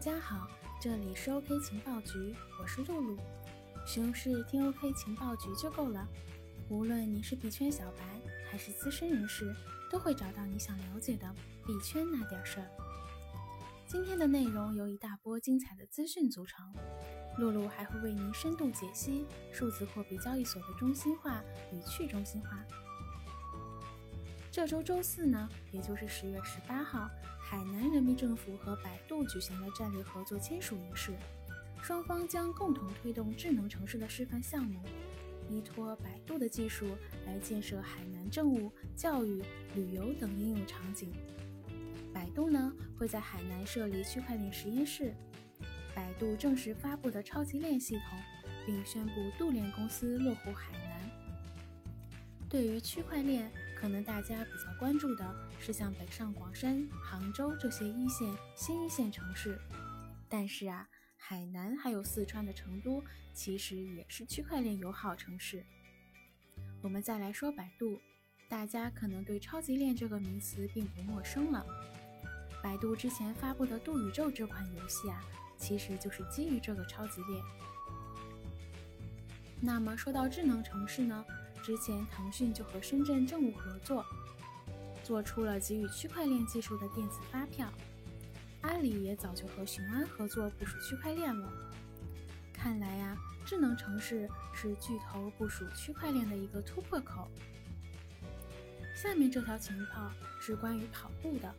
大家好，这里是 OK 情报局，我是露露。熊市听 OK 情报局就够了，无论你是币圈小白还是资深人士，都会找到你想了解的币圈那点事儿。今天的内容由一大波精彩的资讯组成，露露还会为您深度解析数字货币交易所的中心化与去中心化。这周周四呢，也就是十月十八号。海南人民政府和百度举行了战略合作签署仪式，双方将共同推动智能城市的示范项目，依托百度的技术来建设海南政务、教育、旅游等应用场景。百度呢会在海南设立区块链实验室。百度正式发布的超级链系统，并宣布度链公司落户海南。对于区块链。可能大家比较关注的是像北上广深、杭州这些一线、新一线城市，但是啊，海南还有四川的成都，其实也是区块链友好城市。我们再来说百度，大家可能对超级链这个名词并不陌生了。百度之前发布的度宇宙这款游戏啊，其实就是基于这个超级链。那么说到智能城市呢？之前，腾讯就和深圳政务合作，做出了给予区块链技术的电子发票。阿里也早就和雄安合作部署区块链了。看来呀，智能城市是巨头部署区块链的一个突破口。下面这条情报是关于跑步的。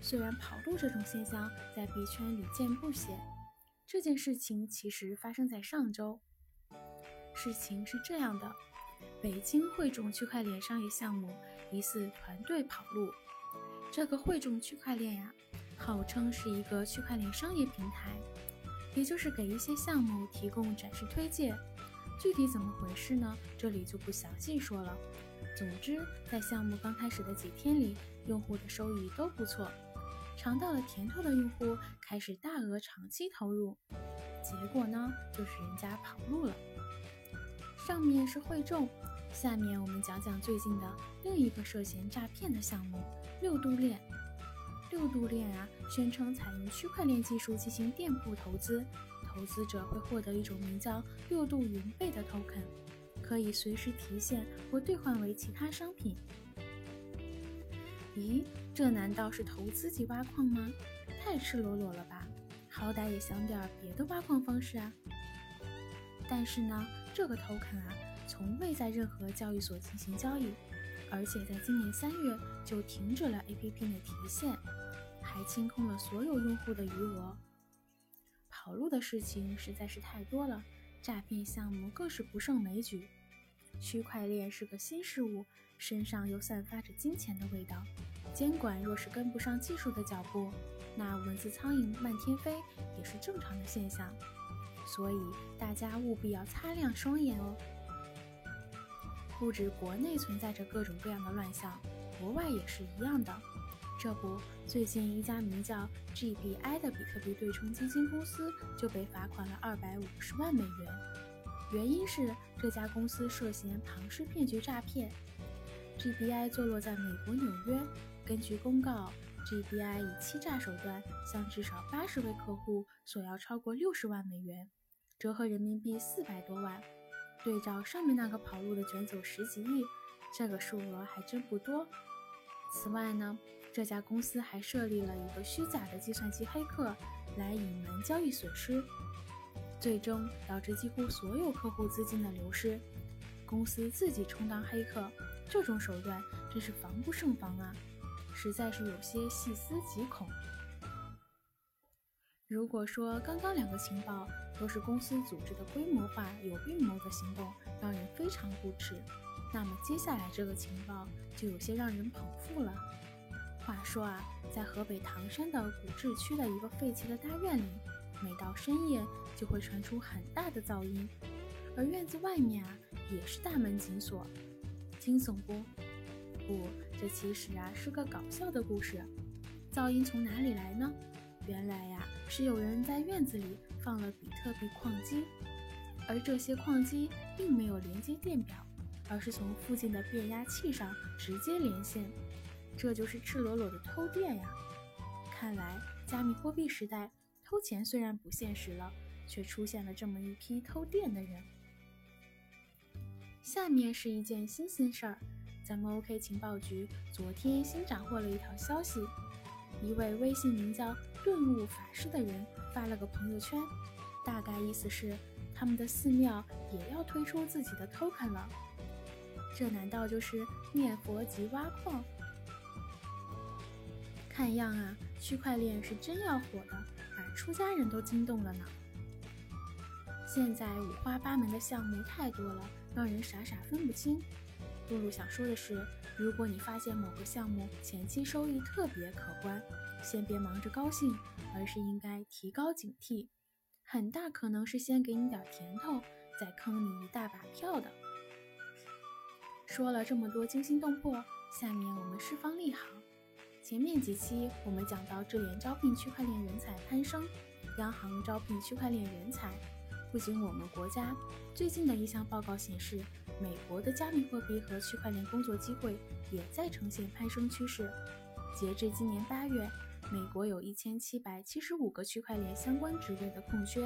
虽然跑路这种现象在币圈屡见不鲜，这件事情其实发生在上周。事情是这样的。北京汇众区块链商业项目疑似团队跑路。这个汇众区块链呀，号称是一个区块链商业平台，也就是给一些项目提供展示推荐。具体怎么回事呢？这里就不详细说了。总之，在项目刚开始的几天里，用户的收益都不错，尝到了甜头的用户开始大额长期投入，结果呢，就是人家跑路了。上面是汇众，下面我们讲讲最近的另一个涉嫌诈骗的项目——六度链。六度链啊，宣称采用区块链技术进行店铺投资，投资者会获得一种名叫六度云贝的 token，可以随时提现或兑换为其他商品。咦，这难道是投资级挖矿吗？太赤裸裸了吧！好歹也想点别的挖矿方式啊！但是呢？这个 token 啊，从未在任何交易所进行交易，而且在今年三月就停止了 APP 的提现，还清空了所有用户的余额。跑路的事情实在是太多了，诈骗项目更是不胜枚举。区块链是个新事物，身上又散发着金钱的味道，监管若是跟不上技术的脚步，那蚊子苍蝇漫天飞也是正常的现象。所以大家务必要擦亮双眼哦！不止国内存在着各种各样的乱象，国外也是一样的。这不，最近一家名叫 GBI 的比特币对冲基金公司就被罚款了二百五十万美元，原因是这家公司涉嫌庞氏骗局诈骗。GBI 坐落在美国纽约，根据公告。GBI 以欺诈手段向至少八十位客户索要超过六十万美元，折合人民币四百多万。对照上面那个跑路的卷走十几亿，这个数额还真不多。此外呢，这家公司还设立了一个虚假的计算机黑客来隐瞒交易损失，最终导致几乎所有客户资金的流失。公司自己充当黑客，这种手段真是防不胜防啊！实在是有些细思极恐。如果说刚刚两个情报都是公司组织的规模化、有预谋的行动，让人非常不齿，那么接下来这个情报就有些让人捧腹了。话说啊，在河北唐山的古治区的一个废弃的大院里，每到深夜就会传出很大的噪音，而院子外面啊也是大门紧锁，惊悚不？不，这其实啊是个搞笑的故事。噪音从哪里来呢？原来呀是有人在院子里放了比特币矿机，而这些矿机并没有连接电表，而是从附近的变压器上直接连线，这就是赤裸裸的偷电呀！看来加密货币时代偷钱虽然不现实了，却出现了这么一批偷电的人。下面是一件新鲜事儿，咱们 OK 情报局昨天新斩获了一条消息，一位微信名叫“顿悟法师”的人发了个朋友圈，大概意思是他们的寺庙也要推出自己的 token 了。这难道就是念佛即挖矿？看样啊，区块链是真要火的，把出家人都惊动了呢。现在五花八门的项目太多了，让人傻傻分不清。露露想说的是，如果你发现某个项目前期收益特别可观，先别忙着高兴，而是应该提高警惕，很大可能是先给你点甜头，再坑你一大把票的。说了这么多惊心动魄，下面我们释放利好。前面几期我们讲到智联招聘区块链人才攀升，央行招聘区块链人才。不仅我们国家，最近的一项报告显示，美国的加密货币和区块链工作机会也在呈现攀升趋势。截至今年八月，美国有一千七百七十五个区块链相关职位的空缺，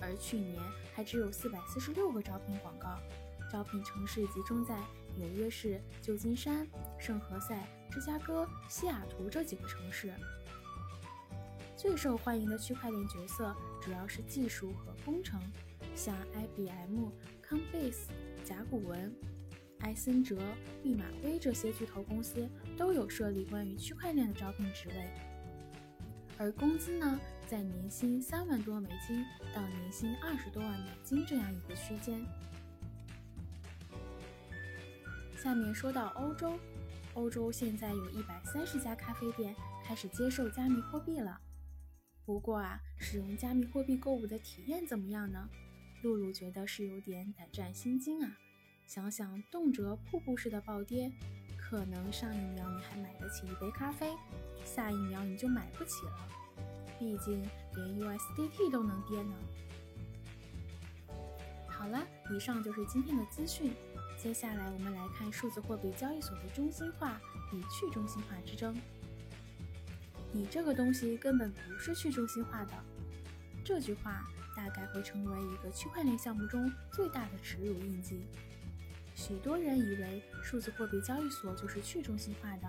而去年还只有四百四十六个招聘广告。招聘城市集中在纽约市、旧金山、圣何塞、芝加哥、西雅图这几个城市。最受欢迎的区块链角色主要是技术和工程，像 IBM、Coinbase、甲骨文、埃森哲、毕马威这些巨头公司都有设立关于区块链的招聘职位。而工资呢，在年薪三万多美金到年薪二十多万美金这样一个区间。下面说到欧洲，欧洲现在有一百三十家咖啡店开始接受加密货币了。不过啊，使用加密货币购物的体验怎么样呢？露露觉得是有点胆战心惊啊。想想动辄瀑布式的暴跌，可能上一秒你还买得起一杯咖啡，下一秒你就买不起了。毕竟连 USDT 都能跌呢。好了，以上就是今天的资讯。接下来我们来看数字货币交易所的中心化与去中心化之争。你这个东西根本不是去中心化的，这句话大概会成为一个区块链项目中最大的耻辱印记。许多人以为数字货币交易所就是去中心化的，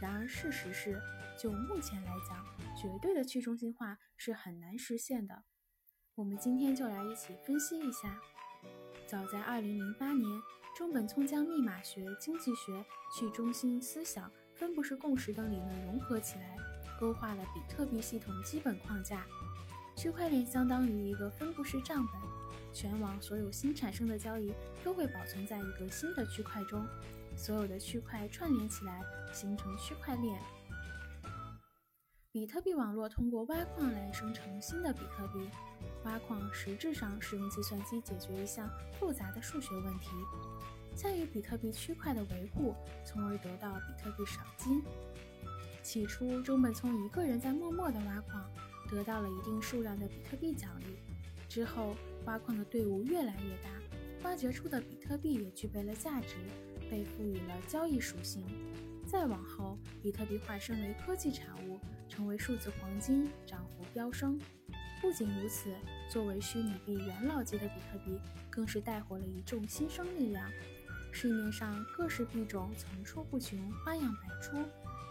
然而事实是，就目前来讲，绝对的去中心化是很难实现的。我们今天就来一起分析一下。早在2008年。中本聪将密码学、经济学、去中心思想、分布式共识等理论融合起来，勾画了比特币系统基本框架。区块链相当于一个分布式账本，全网所有新产生的交易都会保存在一个新的区块中，所有的区块串联起来形成区块链。比特币网络通过挖矿来生成新的比特币，挖矿实质上是用计算机解决一项复杂的数学问题。参与比特币区块的维护，从而得到比特币赏金。起初，中本聪一个人在默默地挖矿，得到了一定数量的比特币奖励。之后，挖矿的队伍越来越大，挖掘出的比特币也具备了价值，被赋予了交易属性。再往后，比特币化身为科技产物，成为数字黄金，涨幅飙升。不仅如此，作为虚拟币元老级的比特币，更是带火了一众新生力量。市面上各式币种层出不穷，花样百出，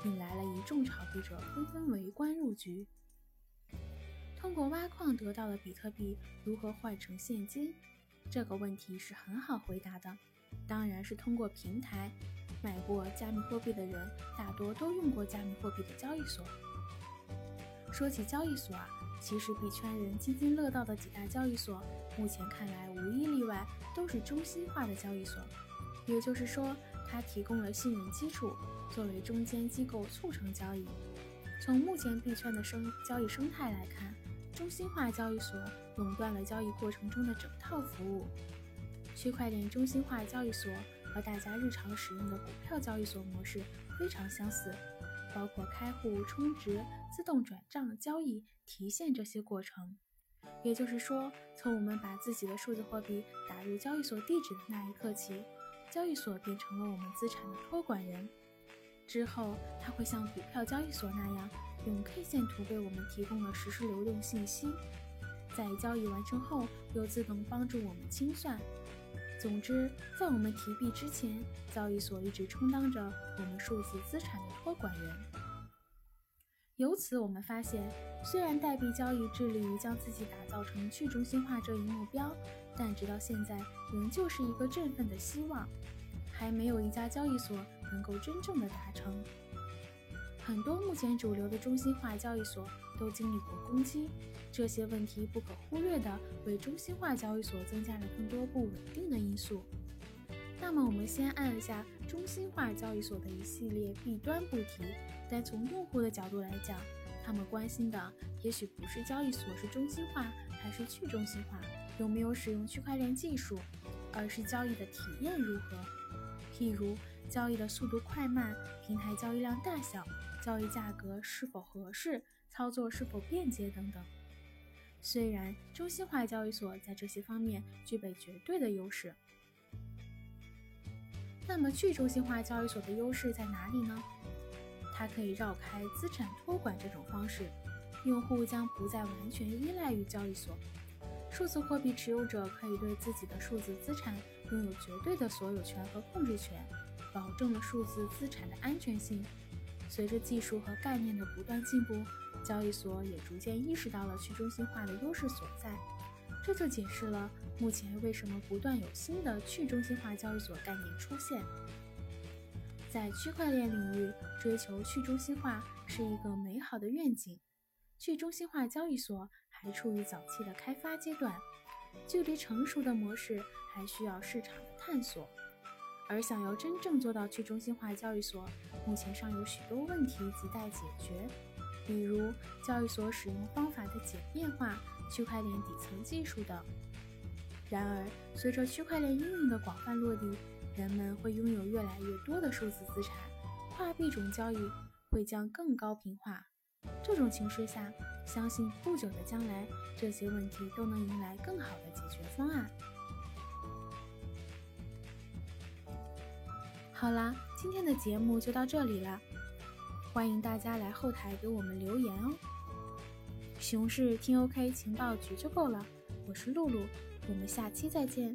引来了一众炒币者纷纷围观入局。通过挖矿得到的比特币如何换成现金？这个问题是很好回答的，当然是通过平台。买过加密货币的人大多都用过加密货币的交易所。说起交易所啊，其实币圈人津津乐道的几大交易所，目前看来无一例外都是中心化的交易所。也就是说，它提供了信任基础，作为中间机构促成交易。从目前币圈的生交易生态来看，中心化交易所垄断了交易过程中的整套服务。区块链中心化交易所和大家日常使用的股票交易所模式非常相似，包括开户、充值、自动转账、交易、提现这些过程。也就是说，从我们把自己的数字货币打入交易所地址的那一刻起。交易所变成了我们资产的托管人，之后它会像股票交易所那样用 K 线图为我们提供了实时流动信息，在交易完成后又自动帮助我们清算。总之，在我们提币之前，交易所一直充当着我们数字资产的托管人。由此，我们发现，虽然代币交易致力于将自己打造成去中心化这一目标，但直到现在仍旧是一个振奋的希望，还没有一家交易所能够真正的达成。很多目前主流的中心化交易所都经历过攻击，这些问题不可忽略的为中心化交易所增加了更多不稳定的因素。那么，我们先按一下中心化交易所的一系列弊端不提，但从用户的角度来讲，他们关心的也许不是交易所是中心化还是去中心化，有没有使用区块链技术，而是交易的体验如何。譬如，交易的速度快慢、平台交易量大小。交易价格是否合适，操作是否便捷等等。虽然中心化交易所在这些方面具备绝对的优势，那么去中心化交易所的优势在哪里呢？它可以绕开资产托管这种方式，用户将不再完全依赖于交易所。数字货币持有者可以对自己的数字资产拥有绝对的所有权和控制权，保证了数字资产的安全性。随着技术和概念的不断进步，交易所也逐渐意识到了去中心化的优势所在。这就解释了目前为什么不断有新的去中心化交易所概念出现。在区块链领域，追求去中心化是一个美好的愿景。去中心化交易所还处于早期的开发阶段，距离成熟的模式还需要市场的探索。而想要真正做到去中心化交易所，目前尚有许多问题亟待解决，比如交易所使用方法的简便化、区块链底层技术等。然而，随着区块链应用的广泛落地，人们会拥有越来越多的数字资产，跨币种交易会将更高频化。这种情势下，相信不久的将来，这些问题都能迎来更好的解决方案。好啦，今天的节目就到这里了，欢迎大家来后台给我们留言哦。熊市听 OK 情报局就够了，我是露露，我们下期再见。